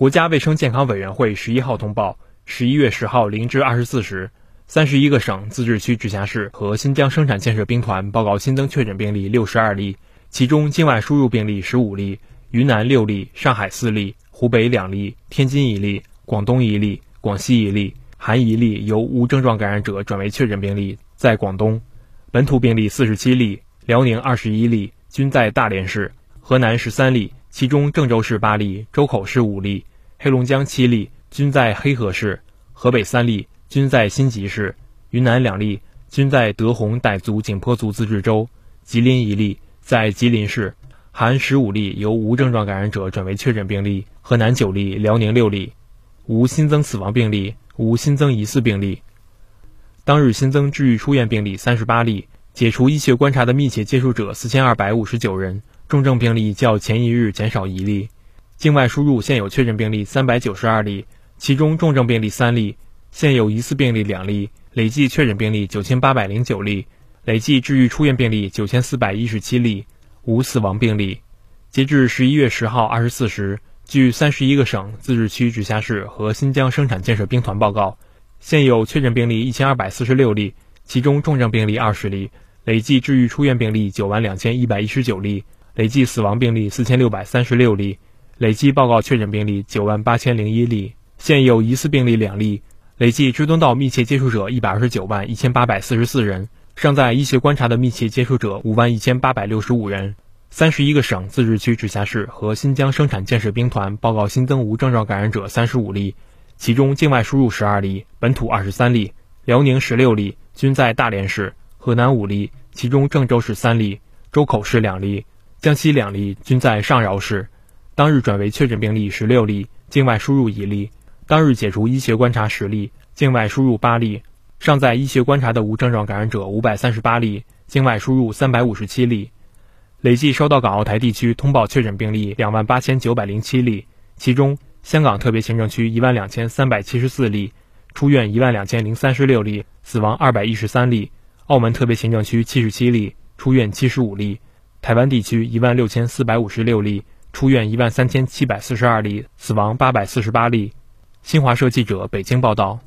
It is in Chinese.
国家卫生健康委员会十一号通报，十一月十号零至二十四时，三十一个省、自治区、直辖市和新疆生产建设兵团报告新增确诊病例六十二例，其中境外输入病例十五例，云南六例，上海四例，湖北两例，天津一例，广东一例，广西一例，含一例由无症状感染者转为确诊病例，在广东，本土病例四十七例，辽宁二十一例，均在大连市，河南十三例，其中郑州市八例，周口市五例。黑龙江七例，均在黑河市；河北三例，均在辛集市；云南两例，均在德宏傣族景颇族自治州；吉林一例，在吉林市，含十五例由无症状感染者转为确诊病例；河南九例，辽宁六例，无新增死亡病例，无新增疑似病例。当日新增治愈出院病例三十八例，解除医学观察的密切接触者四千二百五十九人，重症病例较前一日减少一例。境外输入现有确诊病例三百九十二例，其中重症病例三例，现有疑似病例两例，累计确诊病例九千八百零九例，累计治愈出院病例九千四百一十七例，无死亡病例。截至十一月十号二十四时，据三十一个省、自治区、直辖市和新疆生产建设兵团报告，现有确诊病例一千二百四十六例，其中重症病例二十例，累计治愈出院病例九万两千一百一十九例，累计死亡病例四千六百三十六例。累计报告确诊病例九万八千零一例，现有疑似病例两例，累计追踪到密切接触者一百二十九万一千八百四十四人，尚在医学观察的密切接触者五万一千八百六十五人。三十一个省、自治区、直辖市和新疆生产建设兵团报告新增无症状感染者三十五例，其中境外输入十二例，本土二十三例，辽宁十六例，均在大连市；河南五例，其中郑州市三例，周口市两例，江西两例，均在上饶市。当日转为确诊病例十六例，境外输入一例。当日解除医学观察十例，境外输入八例。尚在医学观察的无症状感染者五百三十八例，境外输入三百五十七例。累计收到港澳台地区通报确诊病例两万八千九百零七例，其中香港特别行政区一万两千三百七十四例，出院一万两千零三十六例，死亡二百一十三例。澳门特别行政区七十七例，出院七十五例。台湾地区一万六千四百五十六例。出院一万三千七百四十二例，死亡八百四十八例。新华社记者北京报道。